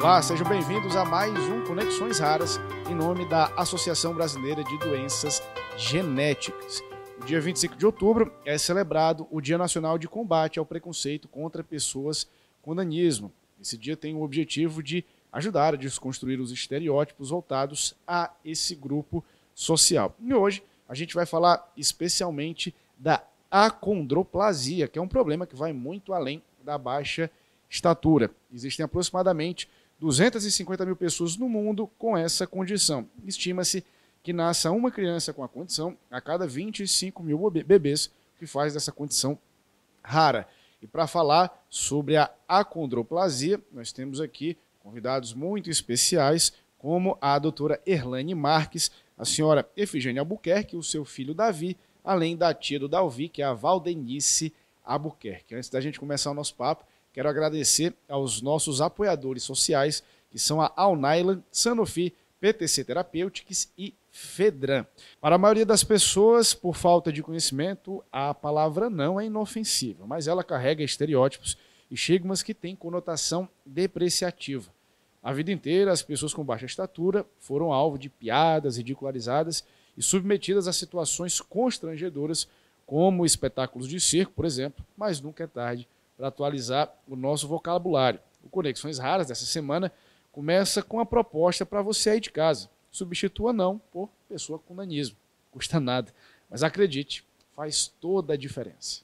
Olá, sejam bem-vindos a mais um Conexões Raras, em nome da Associação Brasileira de Doenças Genéticas. No dia 25 de outubro é celebrado o Dia Nacional de Combate ao Preconceito contra Pessoas com Nanismo. Esse dia tem o objetivo de ajudar a desconstruir os estereótipos voltados a esse grupo social. E hoje a gente vai falar especialmente da acondroplasia, que é um problema que vai muito além da baixa estatura. Existem aproximadamente 250 mil pessoas no mundo com essa condição. Estima-se que nasça uma criança com a condição a cada 25 mil bebês, o que faz dessa condição rara. E para falar sobre a acondroplasia, nós temos aqui convidados muito especiais, como a doutora Erlane Marques, a senhora Efigênia Albuquerque, o seu filho Davi, além da tia do Dalvi, que é a Valdenice Albuquerque. Antes da gente começar o nosso papo, quero agradecer aos nossos apoiadores sociais, que são a Alnylan, Sanofi, PTC Therapeutics e Fedran. Para a maioria das pessoas, por falta de conhecimento, a palavra não é inofensiva, mas ela carrega estereótipos e estigmas que têm conotação depreciativa. A vida inteira, as pessoas com baixa estatura foram alvo de piadas ridicularizadas e submetidas a situações constrangedoras, como espetáculos de circo, por exemplo, mas nunca é tarde para atualizar o nosso vocabulário. O Conexões Raras dessa semana começa com a proposta para você aí de casa. Substitua não por pessoa com nanismo. Custa nada, mas acredite, faz toda a diferença.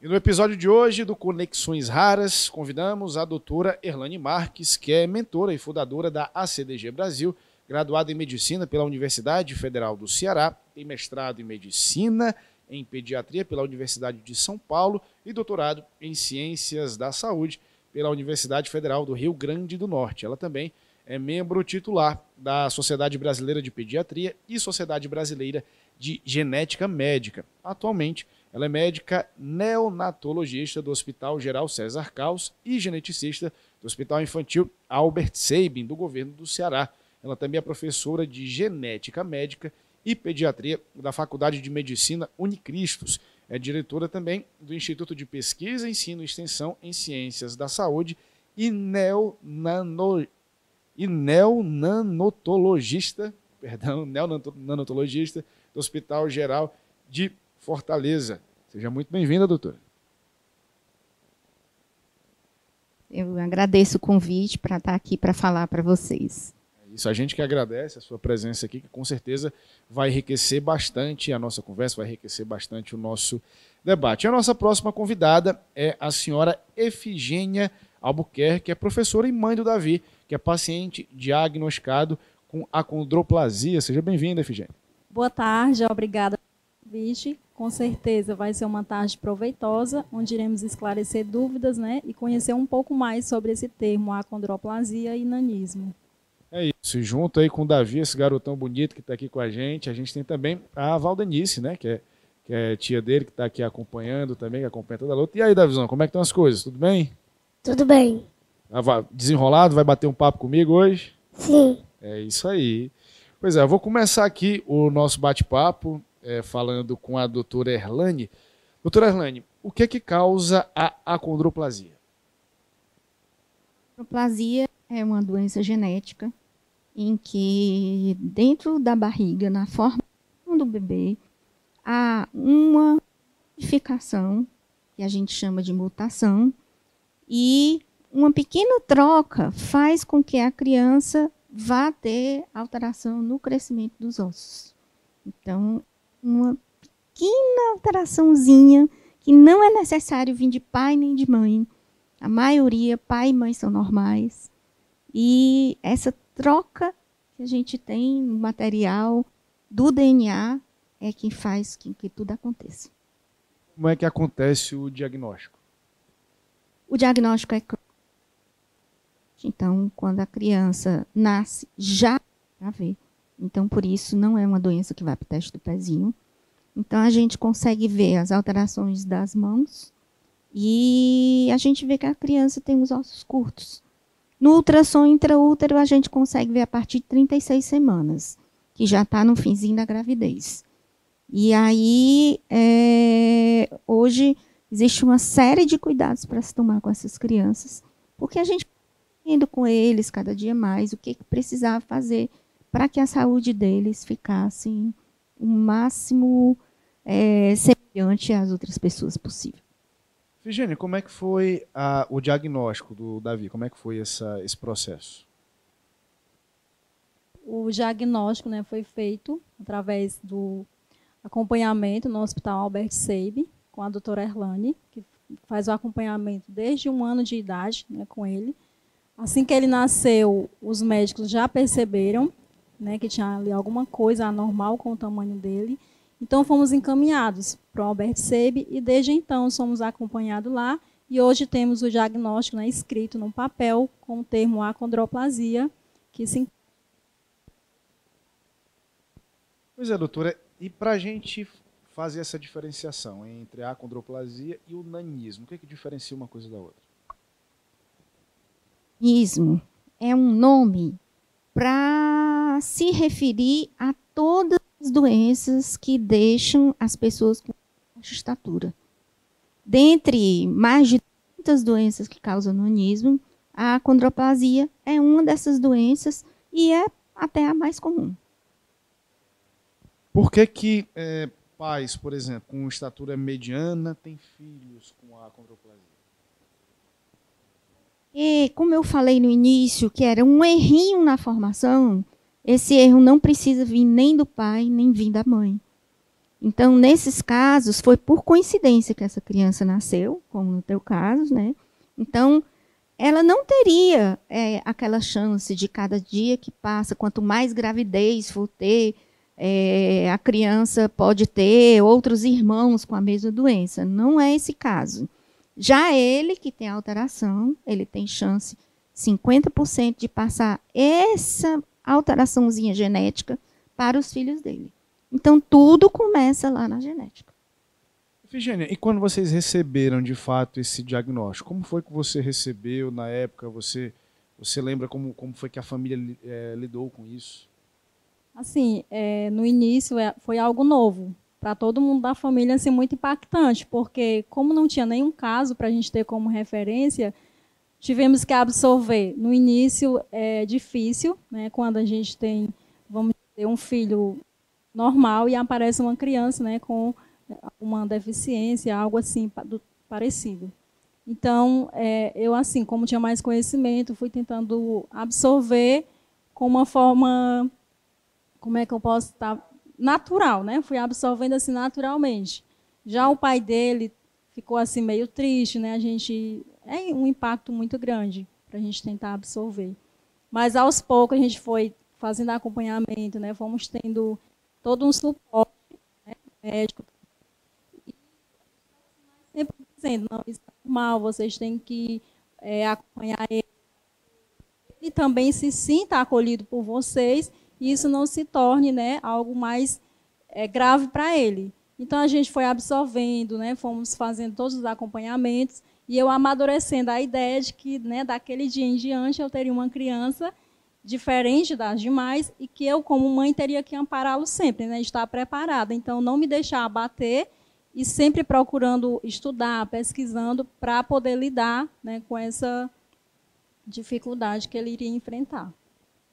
E no episódio de hoje do Conexões Raras, convidamos a doutora Erlane Marques, que é mentora e fundadora da ACDG Brasil, graduada em Medicina pela Universidade Federal do Ceará, tem mestrado em Medicina em Pediatria pela Universidade de São Paulo e doutorado em Ciências da Saúde pela Universidade Federal do Rio Grande do Norte. Ela também é membro titular da Sociedade Brasileira de Pediatria e Sociedade Brasileira de Genética Médica. Atualmente, ela é médica neonatologista do Hospital Geral César Caos e geneticista do Hospital Infantil Albert Sabin, do governo do Ceará. Ela também é professora de genética médica e pediatria da Faculdade de Medicina Unicristos. É diretora também do Instituto de Pesquisa, Ensino e Extensão em Ciências da Saúde e, neonano, e neonanotologista, perdão, neonanotologista do Hospital Geral de Fortaleza. Seja muito bem-vinda, doutora. Eu agradeço o convite para estar aqui para falar para vocês. Isso, a gente que agradece a sua presença aqui, que com certeza vai enriquecer bastante a nossa conversa, vai enriquecer bastante o nosso debate. A nossa próxima convidada é a senhora Efigênia Albuquerque, que é professora e mãe do Davi, que é paciente diagnosticado com acondroplasia. Seja bem-vinda, Efigênia. Boa tarde, obrigada pelo convite. Com certeza vai ser uma tarde proveitosa, onde iremos esclarecer dúvidas né, e conhecer um pouco mais sobre esse termo, acondroplasia e nanismo. É isso. E junto aí com o Davi, esse garotão bonito que está aqui com a gente, a gente tem também a Valdenice, né? Que é, que é tia dele, que está aqui acompanhando também, que acompanha toda a luta. E aí, Davizão, como é que estão as coisas? Tudo bem? Tudo bem. Desenrolado? Vai bater um papo comigo hoje? Sim. É isso aí. Pois é, eu vou começar aqui o nosso bate-papo é, falando com a doutora Erlane. Doutora Erlane, o que é que causa a acondroplasia? A acondroplasia é uma doença genética em que dentro da barriga, na forma do bebê, há uma modificação, que a gente chama de mutação, e uma pequena troca faz com que a criança vá ter alteração no crescimento dos ossos. Então, uma pequena alteraçãozinha que não é necessário vir de pai nem de mãe. A maioria, pai e mãe são normais. E essa troca que a gente tem no material do DNA é quem faz com que tudo aconteça. Como é que acontece o diagnóstico? O diagnóstico é então quando a criança nasce já para ver. Então por isso não é uma doença que vai para o teste do pezinho. Então a gente consegue ver as alterações das mãos e a gente vê que a criança tem os ossos curtos. No ultrassom intraútero, a gente consegue ver a partir de 36 semanas, que já está no finzinho da gravidez. E aí, é, hoje, existe uma série de cuidados para se tomar com essas crianças, porque a gente indo com eles cada dia mais o que, que precisava fazer para que a saúde deles ficasse o máximo é, semelhante às outras pessoas possível. Virginia, como é que foi a, o diagnóstico do Davi? Como é que foi essa, esse processo? O diagnóstico né, foi feito através do acompanhamento no Hospital Albert Seib, com a doutora Erlane, que faz o acompanhamento desde um ano de idade né, com ele. Assim que ele nasceu, os médicos já perceberam né, que tinha ali alguma coisa anormal com o tamanho dele. Então fomos encaminhados para o Albert Seib e desde então somos acompanhados lá e hoje temos o diagnóstico né, escrito no papel com o termo acondroplasia, que se Pois é, doutora, e para a gente fazer essa diferenciação entre a acondroplasia e o nanismo, o que, é que diferencia uma coisa da outra? Nanismo é um nome para se referir a todas as doenças que deixam as pessoas com baixa estatura. Dentre mais de tantas doenças que causam nanismo, a acondroplasia é uma dessas doenças e é até a mais comum. Por que, que é, pais, por exemplo, com estatura mediana têm filhos com a acondroplasia? E como eu falei no início, que era um errinho na formação, esse erro não precisa vir nem do pai, nem vir da mãe. Então, nesses casos, foi por coincidência que essa criança nasceu, como no teu caso, né? Então, ela não teria é, aquela chance de cada dia que passa, quanto mais gravidez for ter, é, a criança pode ter outros irmãos com a mesma doença. Não é esse caso. Já ele que tem alteração, ele tem chance 50% de passar essa alteraçãozinha genética para os filhos dele. Então tudo começa lá na genética. Virginia, e quando vocês receberam de fato esse diagnóstico, como foi que você recebeu na época? Você, você lembra como, como foi que a família é, lidou com isso? Assim, é, no início é, foi algo novo para todo mundo da família, assim, muito impactante, porque como não tinha nenhum caso para a gente ter como referência, tivemos que absorver. No início é difícil, né, quando a gente tem, vamos dizer, um filho normal e aparece uma criança, né, com uma deficiência, algo assim do, parecido. Então, é, eu assim, como tinha mais conhecimento, fui tentando absorver com uma forma como é que eu posso estar natural, né? Fui absorvendo assim naturalmente. Já o pai dele ficou assim meio triste, né? A gente é um impacto muito grande para a gente tentar absorver. Mas aos poucos a gente foi fazendo acompanhamento, né? Fomos tendo todo um suporte né? médico. E sempre dizendo, não, isso é normal, vocês têm que é, acompanhar ele. Ele também se sinta acolhido por vocês e isso não se torne né, algo mais é, grave para ele. Então a gente foi absorvendo, né, fomos fazendo todos os acompanhamentos e eu amadurecendo a ideia de que né, daquele dia em diante eu teria uma criança diferente das demais e que eu, como mãe, teria que ampará-lo sempre, né, estar preparada. Então não me deixar abater e sempre procurando estudar, pesquisando para poder lidar né, com essa dificuldade que ele iria enfrentar.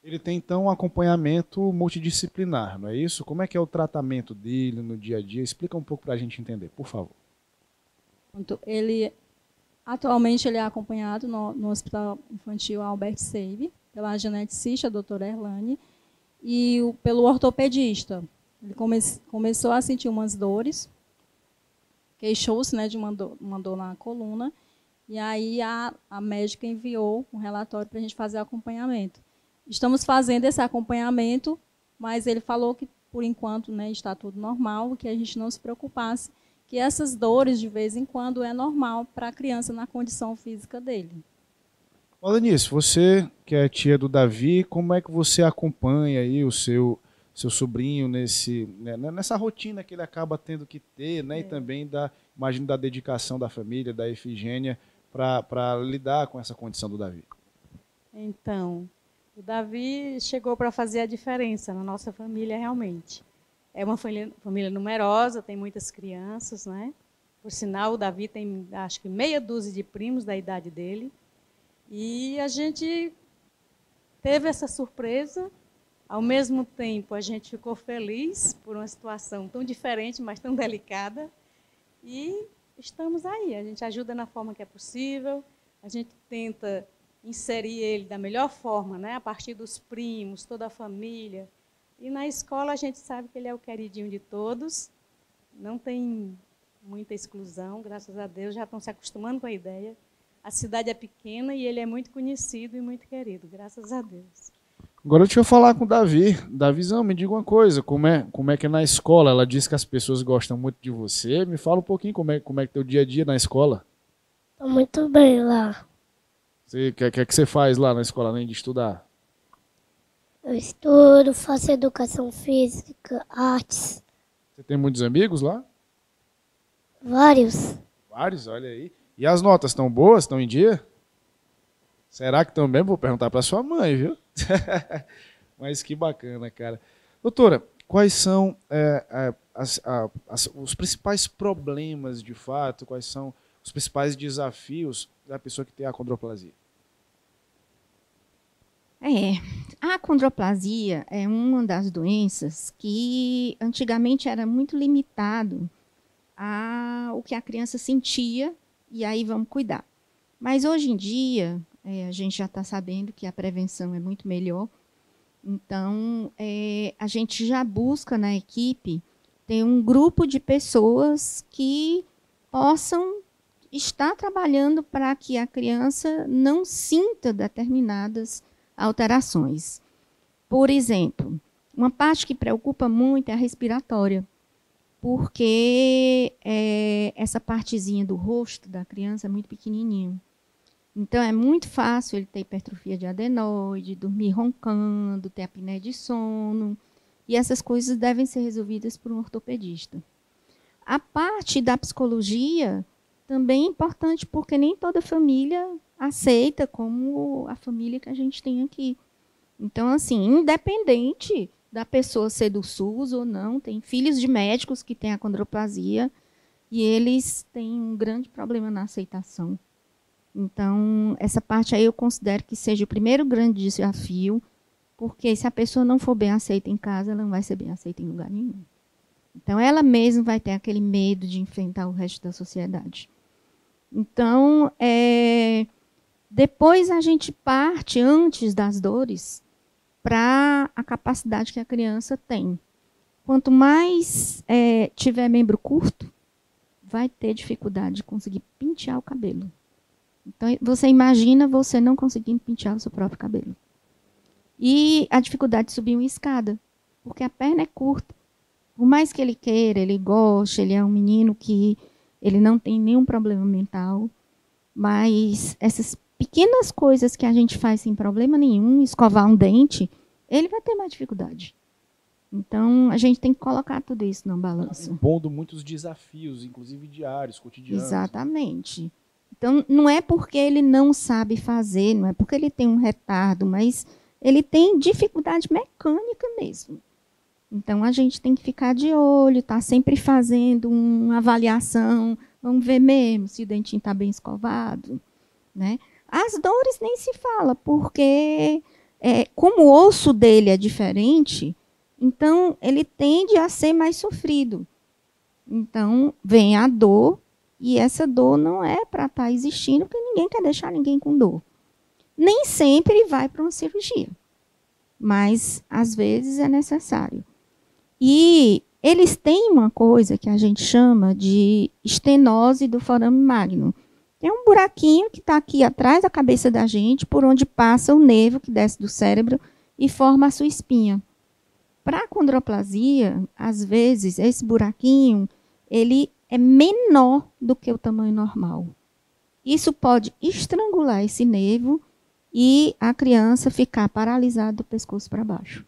Ele tem então um acompanhamento multidisciplinar, não é isso? Como é que é o tratamento dele no dia a dia? Explica um pouco para a gente entender, por favor. Ele atualmente ele é acompanhado no, no Hospital Infantil Albert Save pela geneticista, a doutora Erlane, e o, pelo ortopedista. Ele come, começou a sentir umas dores, queixou-se né, de uma dor, uma dor na coluna, e aí a, a médica enviou um relatório para a gente fazer acompanhamento. Estamos fazendo esse acompanhamento, mas ele falou que, por enquanto, né, está tudo normal, que a gente não se preocupasse, que essas dores, de vez em quando, é normal para a criança na condição física dele. Olha nisso, você que é tia do Davi, como é que você acompanha aí o seu seu sobrinho nesse né, nessa rotina que ele acaba tendo que ter, né, é. e também da imagino da dedicação da família, da Efigênia para lidar com essa condição do Davi. Então, o Davi chegou para fazer a diferença na nossa família realmente. É uma família, família numerosa, tem muitas crianças, né? Por sinal, o Davi tem, acho que meia dúzia de primos da idade dele. E a gente teve essa surpresa. Ao mesmo tempo, a gente ficou feliz por uma situação tão diferente, mas tão delicada. E estamos aí. A gente ajuda na forma que é possível. A gente tenta inserir ele da melhor forma, né? a partir dos primos, toda a família. E na escola a gente sabe que ele é o queridinho de todos. Não tem muita exclusão, graças a Deus, já estão se acostumando com a ideia. A cidade é pequena e ele é muito conhecido e muito querido, graças a Deus. Agora deixa eu falar com o Davi. Davizão, me diga uma coisa, como é, como é que é na escola? Ela diz que as pessoas gostam muito de você. Me fala um pouquinho como é, como é que é teu dia a dia na escola. Tô muito bem lá. O que, que, que você faz lá na escola, além de estudar? Eu estudo, faço educação física, artes. Você tem muitos amigos lá? Vários. Vários, olha aí. E as notas estão boas? Estão em dia? Será que também? Vou perguntar para sua mãe, viu? Mas que bacana, cara. Doutora, quais são é, as, as, os principais problemas de fato? Quais são os principais desafios da pessoa que tem a condroplasia? É, a condroplasia é uma das doenças que antigamente era muito limitado ao que a criança sentia e aí vamos cuidar. Mas hoje em dia é, a gente já está sabendo que a prevenção é muito melhor. Então é, a gente já busca na equipe ter um grupo de pessoas que possam estar trabalhando para que a criança não sinta determinadas alterações. Por exemplo, uma parte que preocupa muito é a respiratória, porque é, essa partezinha do rosto da criança é muito pequenininho. Então, é muito fácil ele ter hipertrofia de adenoide, dormir roncando, ter apneia de sono. E essas coisas devem ser resolvidas por um ortopedista. A parte da psicologia também é importante, porque nem toda família aceita como a família que a gente tem aqui. Então, assim, independente da pessoa ser do SUS ou não, tem filhos de médicos que têm a condroplasia e eles têm um grande problema na aceitação. Então, essa parte aí eu considero que seja o primeiro grande desafio, porque se a pessoa não for bem aceita em casa, ela não vai ser bem aceita em lugar nenhum. Então, ela mesma vai ter aquele medo de enfrentar o resto da sociedade. Então, é, depois a gente parte, antes das dores, para a capacidade que a criança tem. Quanto mais é, tiver membro curto, vai ter dificuldade de conseguir pentear o cabelo. Então, você imagina você não conseguindo pentear o seu próprio cabelo. E a dificuldade de subir uma escada, porque a perna é curta. Por mais que ele queira, ele goste, ele é um menino que ele não tem nenhum problema mental, mas essas pequenas coisas que a gente faz sem problema nenhum, escovar um dente, ele vai ter mais dificuldade. Então, a gente tem que colocar tudo isso na balança. Impondo muitos desafios, inclusive diários, cotidianos. Exatamente. Então, não é porque ele não sabe fazer, não é porque ele tem um retardo, mas ele tem dificuldade mecânica mesmo. Então, a gente tem que ficar de olho, estar tá sempre fazendo uma avaliação, vamos ver mesmo se o dentinho está bem escovado. Né? As dores nem se fala, porque é, como o osso dele é diferente, então ele tende a ser mais sofrido. Então vem a dor, e essa dor não é para estar tá existindo, porque ninguém quer deixar ninguém com dor. Nem sempre vai para uma cirurgia, mas às vezes é necessário. E eles têm uma coisa que a gente chama de estenose do forame magno tem um buraquinho que está aqui atrás da cabeça da gente, por onde passa o nervo que desce do cérebro e forma a sua espinha. Para a condroplasia, às vezes, esse buraquinho ele é menor do que o tamanho normal. Isso pode estrangular esse nervo e a criança ficar paralisada do pescoço para baixo.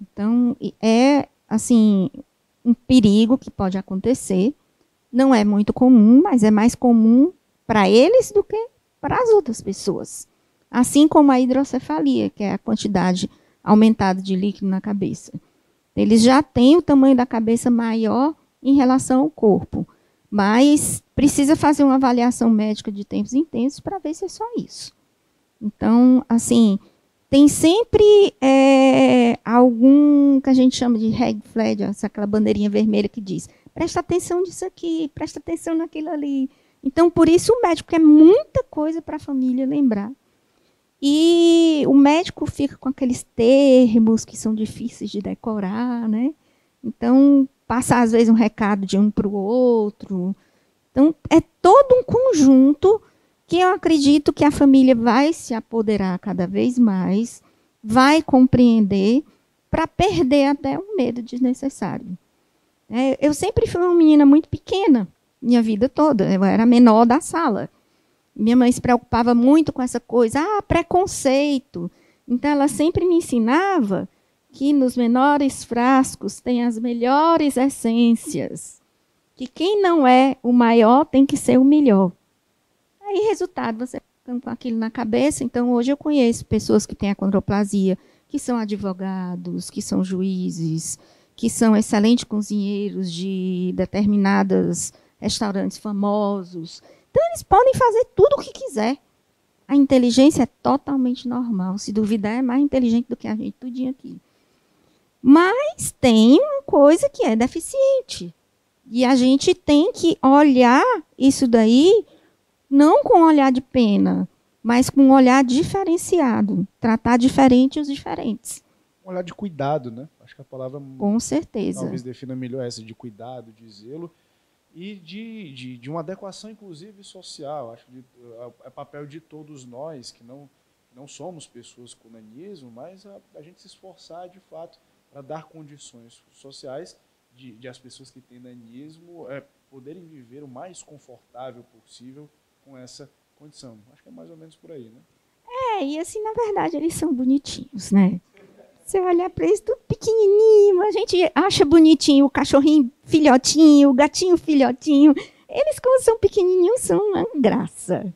Então, é assim um perigo que pode acontecer. Não é muito comum, mas é mais comum para eles do que para as outras pessoas. Assim como a hidrocefalia, que é a quantidade aumentada de líquido na cabeça. Eles já têm o tamanho da cabeça maior em relação ao corpo, mas precisa fazer uma avaliação médica de tempos em tempos para ver se é só isso. Então, assim, tem sempre é, algum que a gente chama de red flag, essa, aquela bandeirinha vermelha que diz: presta atenção nisso aqui, presta atenção naquilo ali. Então, por isso o médico é muita coisa para a família lembrar. E o médico fica com aqueles termos que são difíceis de decorar, né? Então, passa às vezes um recado de um para o outro. Então, é todo um conjunto que eu acredito que a família vai se apoderar cada vez mais, vai compreender, para perder até o medo desnecessário. É, eu sempre fui uma menina muito pequena, minha vida toda. Eu era a menor da sala. Minha mãe se preocupava muito com essa coisa, ah, preconceito. Então, ela sempre me ensinava que nos menores frascos tem as melhores essências. Que quem não é o maior tem que ser o melhor. Aí, resultado, você fica com aquilo na cabeça. Então, hoje eu conheço pessoas que têm a condroplasia, que são advogados, que são juízes, que são excelentes cozinheiros de determinados restaurantes famosos. Então, eles podem fazer tudo o que quiser. A inteligência é totalmente normal. Se duvidar, é mais inteligente do que a gente tudinho aqui. Mas tem uma coisa que é deficiente. E a gente tem que olhar isso daí não com um olhar de pena, mas com um olhar diferenciado, tratar diferente os diferentes. Um olhar de cuidado, né? Acho que a palavra com certeza talvez defina melhor essa de cuidado, de zelo e de, de, de uma adequação, inclusive social. Acho que é papel de todos nós que não não somos pessoas com nanismo, mas a, a gente se esforçar de fato para dar condições sociais de, de, as pessoas que têm nanismo é, poderem viver o mais confortável possível com essa condição. Acho que é mais ou menos por aí, né? É, e assim, na verdade, eles são bonitinhos, né? Você olha para eles tudo pequenininho, a gente acha bonitinho o cachorrinho filhotinho, o gatinho filhotinho. Eles, como são pequenininhos, são uma graça.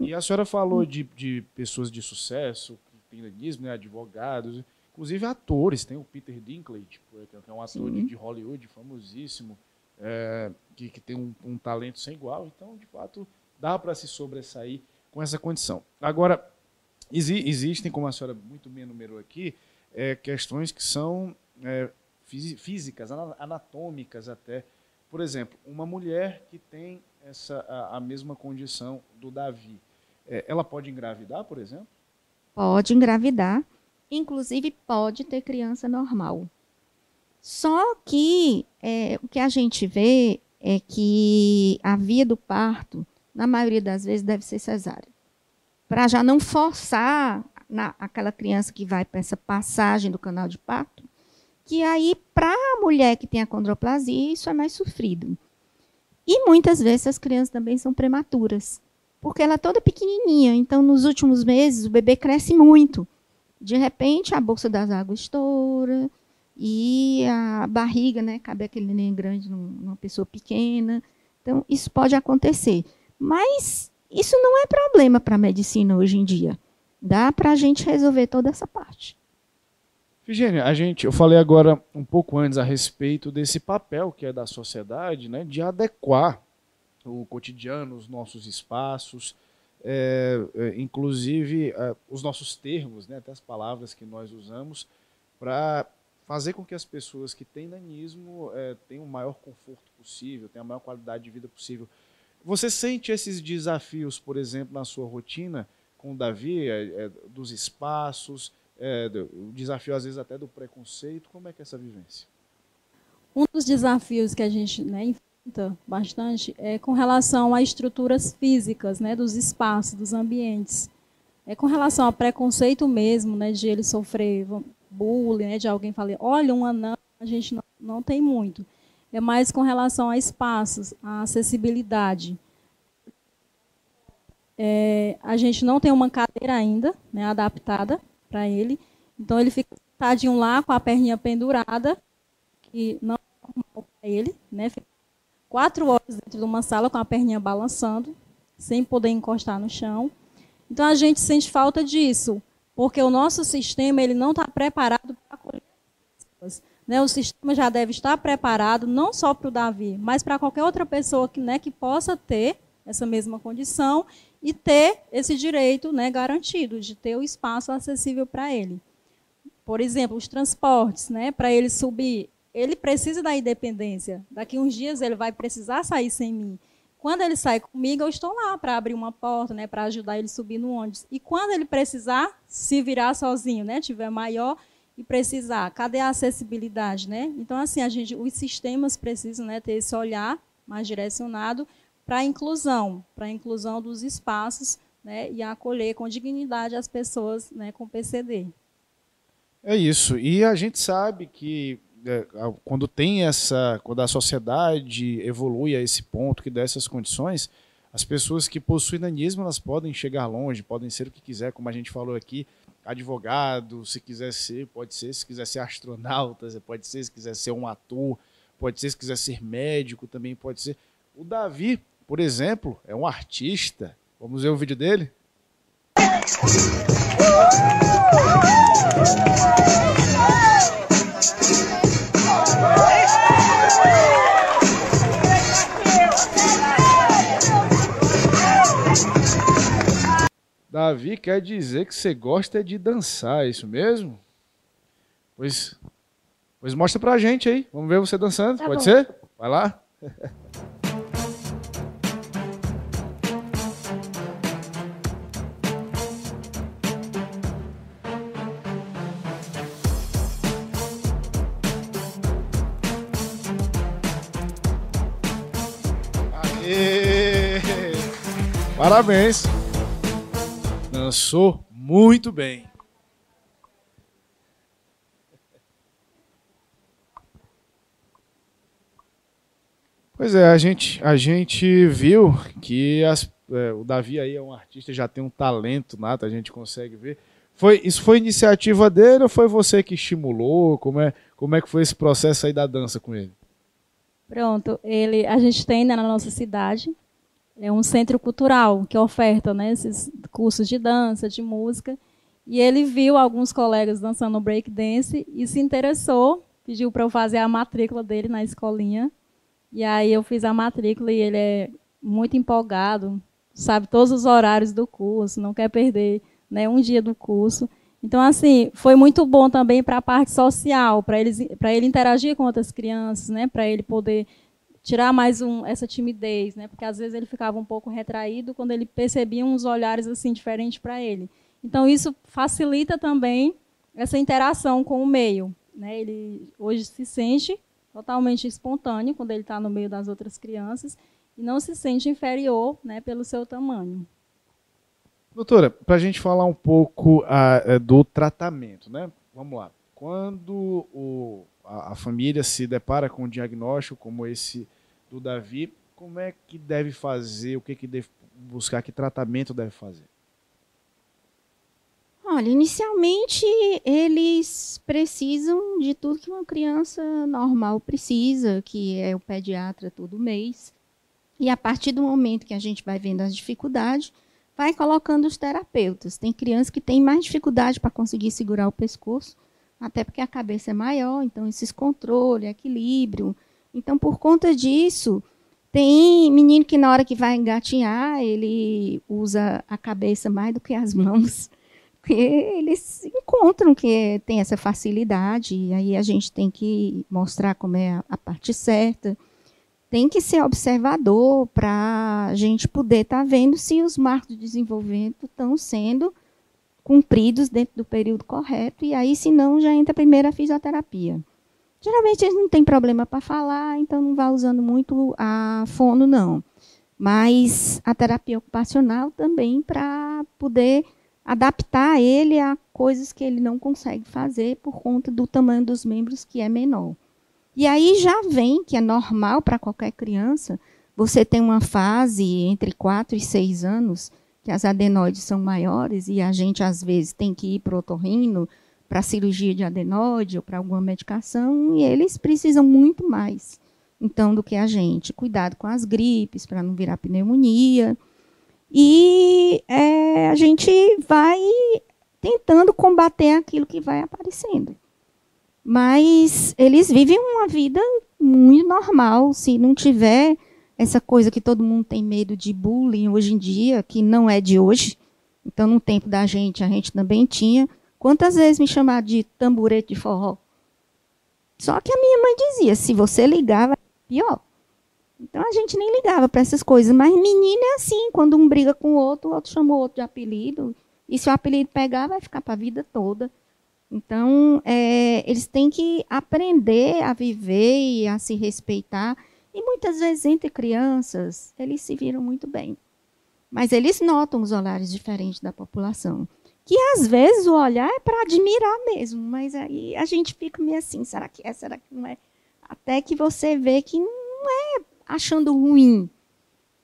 E a senhora falou de, de pessoas de sucesso, que têm nanismo, né, advogados, inclusive atores. Tem o Peter Dinklage, que é um ator de, de, Hollywood famosíssimo, é, que, que tem um, um talento sem igual. Então, de fato, dá para se sobressair com essa condição. Agora, exi existem, como a senhora muito bem enumerou aqui, é, questões que são é, físicas, anatômicas até. Por exemplo, uma mulher que tem essa, a, a mesma condição do Davi, é, ela pode engravidar, por exemplo? Pode engravidar, inclusive pode ter criança normal. Só que é, o que a gente vê é que a via do parto na maioria das vezes deve ser cesárea. Para já não forçar na, aquela criança que vai para essa passagem do canal de parto, que aí, para a mulher que tem a condroplasia, isso é mais sofrido. E muitas vezes as crianças também são prematuras, porque ela é toda pequenininha, então nos últimos meses o bebê cresce muito. De repente a bolsa das águas estoura e a barriga, né, cabe aquele neném grande numa pessoa pequena. Então isso pode acontecer. Mas isso não é problema para a medicina hoje em dia. Dá para a gente resolver toda essa parte. Virginia, a gente, eu falei agora um pouco antes a respeito desse papel que é da sociedade, né, de adequar o cotidiano, os nossos espaços, é, é, inclusive é, os nossos termos, né, até as palavras que nós usamos, para fazer com que as pessoas que têm nanismo é, tenham o maior conforto possível, tenham a maior qualidade de vida possível. Você sente esses desafios, por exemplo, na sua rotina com o Davi, é, é, dos espaços, é, o desafio às vezes até do preconceito? Como é que é essa vivência? Um dos desafios que a gente né, enfrenta bastante é com relação a estruturas físicas, né, dos espaços, dos ambientes. É com relação ao preconceito mesmo, né, de ele sofrer bullying, né, de alguém falar, olha, um anão, a gente não, não tem muito é mais com relação a espaços, a acessibilidade. É, a gente não tem uma cadeira ainda né, adaptada para ele, então ele fica sentadinho lá com a perninha pendurada, que não é normal para ele, né? Fica quatro horas dentro de uma sala com a perninha balançando, sem poder encostar no chão. Então a gente sente falta disso, porque o nosso sistema ele não está preparado para acolher pessoas. Né, o sistema já deve estar preparado não só para o Davi, mas para qualquer outra pessoa que, né, que possa ter essa mesma condição e ter esse direito né, garantido, de ter o espaço acessível para ele. Por exemplo, os transportes, né, para ele subir, ele precisa da independência. Daqui uns dias ele vai precisar sair sem mim. Quando ele sai comigo, eu estou lá para abrir uma porta, né, para ajudar ele a subir no ônibus. E quando ele precisar se virar sozinho, né, tiver maior e precisar, cadê a acessibilidade, né? Então assim, a gente, os sistemas precisam, né, ter esse olhar mais direcionado para a inclusão, para a inclusão dos espaços, né, e acolher com dignidade as pessoas, né, com PCD. É isso. E a gente sabe que é, quando tem essa, quando a sociedade evolui a esse ponto que dá essas condições, as pessoas que possuem nanismo elas podem chegar longe, podem ser o que quiser, como a gente falou aqui, advogado, se quiser ser, pode ser, se quiser ser astronauta, pode ser, se quiser ser um ator, pode ser, se quiser ser médico, também pode ser. O Davi, por exemplo, é um artista. Vamos ver o vídeo dele? Davi quer dizer que você gosta de dançar, é isso mesmo? Pois, pois mostra pra gente aí. Vamos ver você dançando. Tá Pode bom. ser? Vai lá. Parabéns dançou muito bem. Pois é, a gente, a gente viu que as, é, o Davi aí é um artista, já tem um talento nato, a gente consegue ver. Foi, isso foi iniciativa dele ou foi você que estimulou? Como é, como é que foi esse processo aí da dança com ele? Pronto, ele, a gente tem né, na nossa cidade é um centro cultural que oferta né, esses cursos de dança, de música. E ele viu alguns colegas dançando break dance e se interessou, pediu para eu fazer a matrícula dele na escolinha. E aí eu fiz a matrícula e ele é muito empolgado, sabe todos os horários do curso, não quer perder né, um dia do curso. Então, assim, foi muito bom também para a parte social, para ele, ele interagir com outras crianças, né, para ele poder tirar mais um, essa timidez, né? Porque às vezes ele ficava um pouco retraído quando ele percebia uns olhares assim diferentes para ele. Então isso facilita também essa interação com o meio, né? Ele hoje se sente totalmente espontâneo quando ele está no meio das outras crianças e não se sente inferior, né? Pelo seu tamanho. Doutora, para a gente falar um pouco uh, do tratamento, né? Vamos lá. Quando o, a, a família se depara com um diagnóstico como esse do Davi, como é que deve fazer, o que, que deve buscar, que tratamento deve fazer? Olha, inicialmente eles precisam de tudo que uma criança normal precisa, que é o pediatra todo mês. E a partir do momento que a gente vai vendo as dificuldades, vai colocando os terapeutas. Tem crianças que têm mais dificuldade para conseguir segurar o pescoço, até porque a cabeça é maior, então esses controle, equilíbrio, então, por conta disso, tem menino que na hora que vai engatinhar, ele usa a cabeça mais do que as mãos. Porque eles encontram que tem essa facilidade, e aí a gente tem que mostrar como é a parte certa. Tem que ser observador para a gente poder estar tá vendo se os marcos de desenvolvimento estão sendo cumpridos dentro do período correto, e aí, se não, já entra a primeira fisioterapia. Geralmente eles não têm problema para falar, então não vai usando muito a fono, não. Mas a terapia ocupacional também para poder adaptar ele a coisas que ele não consegue fazer por conta do tamanho dos membros que é menor. E aí já vem, que é normal para qualquer criança, você tem uma fase entre 4 e 6 anos que as adenoides são maiores e a gente às vezes tem que ir para o otorrino, para cirurgia de adenóide ou para alguma medicação, e eles precisam muito mais, então, do que a gente. Cuidado com as gripes, para não virar pneumonia. E é, a gente vai tentando combater aquilo que vai aparecendo. Mas eles vivem uma vida muito normal. Se não tiver essa coisa que todo mundo tem medo de bullying hoje em dia, que não é de hoje. Então, no tempo da gente, a gente também tinha. Quantas vezes me chamaram de tamborete de forró? Só que a minha mãe dizia, se você ligava, pior. Então a gente nem ligava para essas coisas. Mas menina é assim, quando um briga com o outro, o outro chama o outro de apelido. E se o apelido pegar, vai ficar para a vida toda. Então, é, eles têm que aprender a viver e a se respeitar. E muitas vezes, entre crianças, eles se viram muito bem. Mas eles notam os olhares diferentes da população. Que às vezes o olhar é para admirar mesmo, mas aí a gente fica meio assim: será que é, será que não é? Até que você vê que não é achando ruim.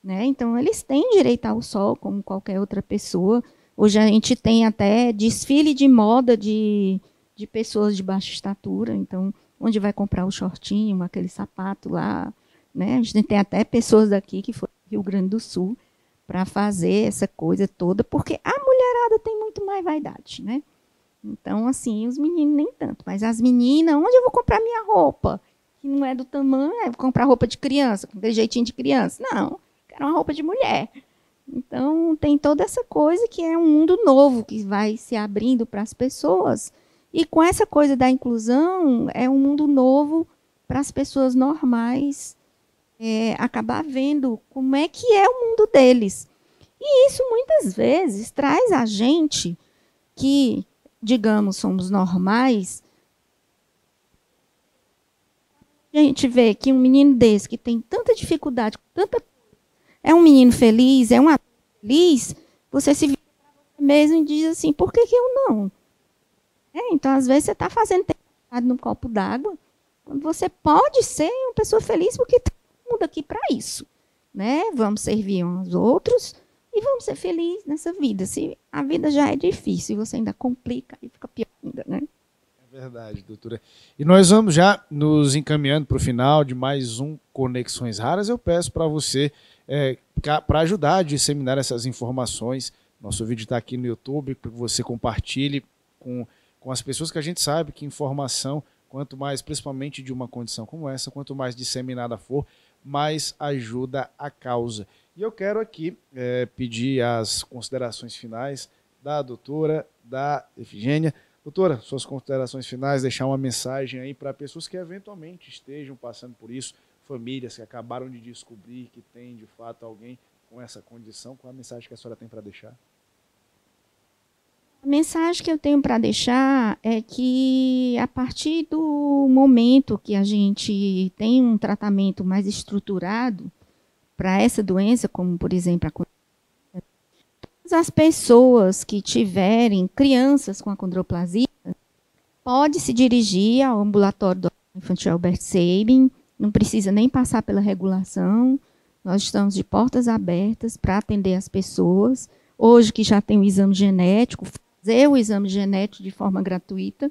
Né? Então, eles têm direito ao sol, como qualquer outra pessoa. Hoje a gente tem até desfile de moda de, de pessoas de baixa estatura. Então, onde vai comprar o shortinho, aquele sapato lá. Né? A gente tem até pessoas daqui que foram Rio Grande do Sul para fazer essa coisa toda, porque a mulherada tem muito mais vaidade, né? Então, assim, os meninos nem tanto. Mas as meninas, onde eu vou comprar minha roupa? Que não é do tamanho, é comprar roupa de criança, com jeitinho de criança. Não, quero uma roupa de mulher. Então, tem toda essa coisa que é um mundo novo que vai se abrindo para as pessoas. E com essa coisa da inclusão, é um mundo novo para as pessoas normais é, acabar vendo como é que é o mundo deles. E isso muitas vezes traz a gente que, digamos, somos normais. A gente vê que um menino desse que tem tanta dificuldade, tanta é um menino feliz, é um feliz, você se vira mesmo e diz assim, por que, que eu não? É, então, às vezes, você está fazendo no copo d'água, quando você pode ser uma pessoa feliz porque está mundo aqui para isso. Né? Vamos servir uns aos outros e vamos ser felizes nessa vida. Se a vida já é difícil e você ainda complica, e fica pior ainda, né? É verdade, doutora. E nós vamos já nos encaminhando para o final de mais um Conexões Raras. Eu peço para você é, para ajudar a disseminar essas informações. Nosso vídeo está aqui no YouTube, para que você compartilhe com, com as pessoas que a gente sabe que informação, quanto mais, principalmente de uma condição como essa, quanto mais disseminada for, mais ajuda a causa. E eu quero aqui é, pedir as considerações finais da doutora, da Efigênia. Doutora, suas considerações finais, deixar uma mensagem aí para pessoas que eventualmente estejam passando por isso, famílias que acabaram de descobrir que tem de fato alguém com essa condição. Qual a mensagem que a senhora tem para deixar? A mensagem que eu tenho para deixar é que a partir do momento que a gente tem um tratamento mais estruturado para essa doença, como por exemplo a todas as pessoas que tiverem crianças com acondroplasia pode se dirigir ao ambulatório do infantil Albert Sabin, não precisa nem passar pela regulação. Nós estamos de portas abertas para atender as pessoas. Hoje que já tem o exame genético, fazer o exame genético de forma gratuita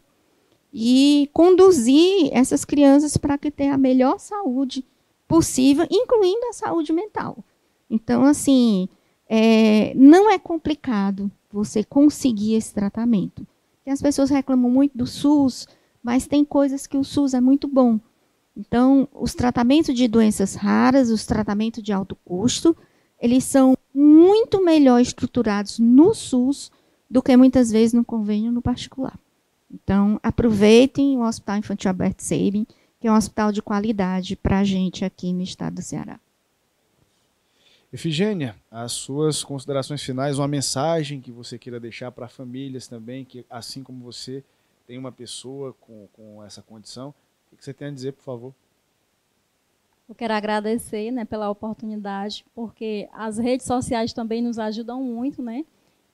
e conduzir essas crianças para que tenham a melhor saúde possível, incluindo a saúde mental. Então, assim, é, não é complicado você conseguir esse tratamento. E as pessoas reclamam muito do SUS, mas tem coisas que o SUS é muito bom. Então, os tratamentos de doenças raras, os tratamentos de alto custo, eles são muito melhor estruturados no SUS do que muitas vezes no convênio no particular. Então, aproveitem o Hospital Infantil Albert Sabin, que é um hospital de qualidade para a gente aqui no estado do Ceará. Efigênia, as suas considerações finais, uma mensagem que você queira deixar para famílias também, que assim como você tem uma pessoa com, com essa condição, o que você tem a dizer, por favor? Eu quero agradecer né, pela oportunidade, porque as redes sociais também nos ajudam muito, né?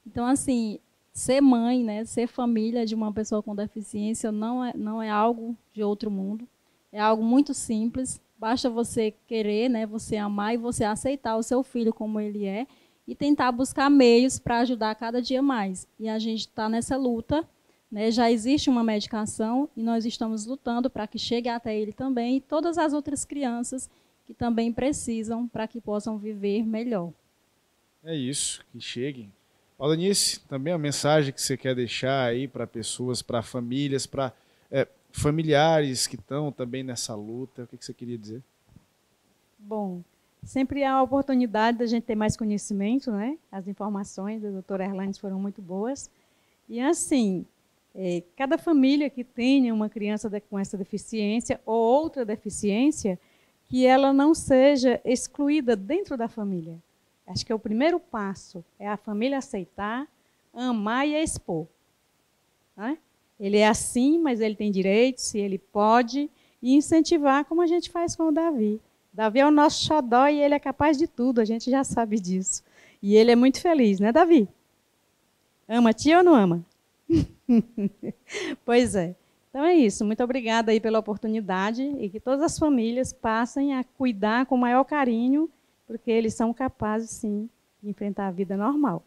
Então, assim, ser mãe, né, ser família de uma pessoa com deficiência não é, não é algo de outro mundo. É algo muito simples. Basta você querer, né, você amar e você aceitar o seu filho como ele é e tentar buscar meios para ajudar cada dia mais. E a gente está nessa luta. Né, já existe uma medicação e nós estamos lutando para que chegue até ele também e todas as outras crianças que também precisam para que possam viver melhor. É isso, que cheguem Nice, também a mensagem que você quer deixar aí para pessoas, para famílias, para é, familiares que estão também nessa luta, o que, que você queria dizer? Bom, sempre há a oportunidade da gente ter mais conhecimento, né? As informações da doutora Erlanes foram muito boas. E assim, é, cada família que tenha uma criança com essa deficiência ou outra deficiência, que ela não seja excluída dentro da família. Acho que é o primeiro passo, é a família aceitar, amar e expor. Né? Ele é assim, mas ele tem direitos, e ele pode, e incentivar como a gente faz com o Davi. Davi é o nosso xodó e ele é capaz de tudo, a gente já sabe disso. E ele é muito feliz, né, Davi? Ama tia ou não ama? pois é. Então é isso. Muito obrigada aí pela oportunidade e que todas as famílias passem a cuidar com maior carinho, porque eles são capazes, sim, de enfrentar a vida normal.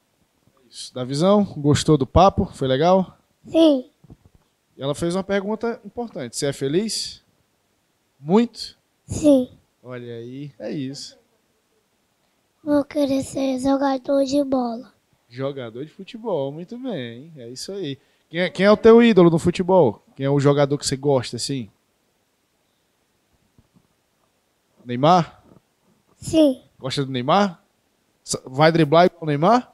Isso. Da visão, gostou do papo? Foi legal? Sim. E ela fez uma pergunta importante. Você é feliz? Muito? Sim. Olha aí, é isso. Vou querer ser jogador de bola. Jogador de futebol, muito bem. É isso aí. Quem é, quem é o teu ídolo no futebol? Quem é o jogador que você gosta, assim? Neymar? Sim. Gosta do Neymar? Vai driblar igual o Neymar?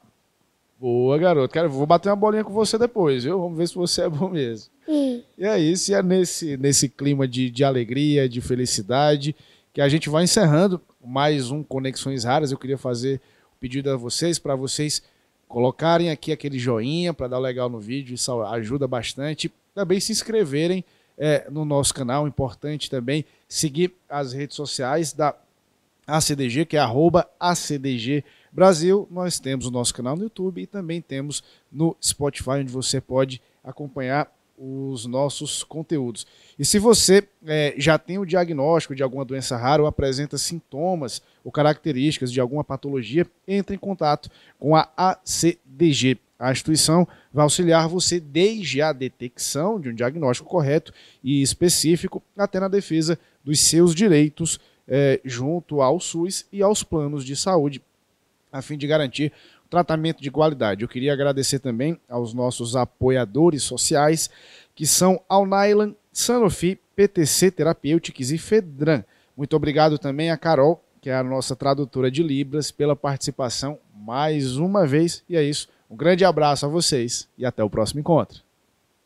Boa, garoto. Cara, vou bater uma bolinha com você depois, viu? Vamos ver se você é bom mesmo. Sim. E é isso, e é nesse, nesse clima de, de alegria, de felicidade, que a gente vai encerrando mais um Conexões Raras. Eu queria fazer o pedido a vocês, para vocês colocarem aqui aquele joinha para dar legal no vídeo, isso ajuda bastante. Também se inscreverem é, no nosso canal, importante também seguir as redes sociais da ACDG, que é arroba ACDG Brasil. Nós temos o nosso canal no YouTube e também temos no Spotify, onde você pode acompanhar os nossos conteúdos. E se você é, já tem o diagnóstico de alguma doença rara ou apresenta sintomas ou características de alguma patologia, entre em contato com a ACDG. A instituição vai auxiliar você desde a detecção de um diagnóstico correto e específico até na defesa dos seus direitos é, junto ao SUS e aos planos de saúde, a fim de garantir tratamento de qualidade. Eu queria agradecer também aos nossos apoiadores sociais, que são Alnylan, Sanofi, PTC Therapeutics e Fedran. Muito obrigado também a Carol, que é a nossa tradutora de Libras, pela participação mais uma vez. E é isso. Um grande abraço a vocês e até o próximo encontro.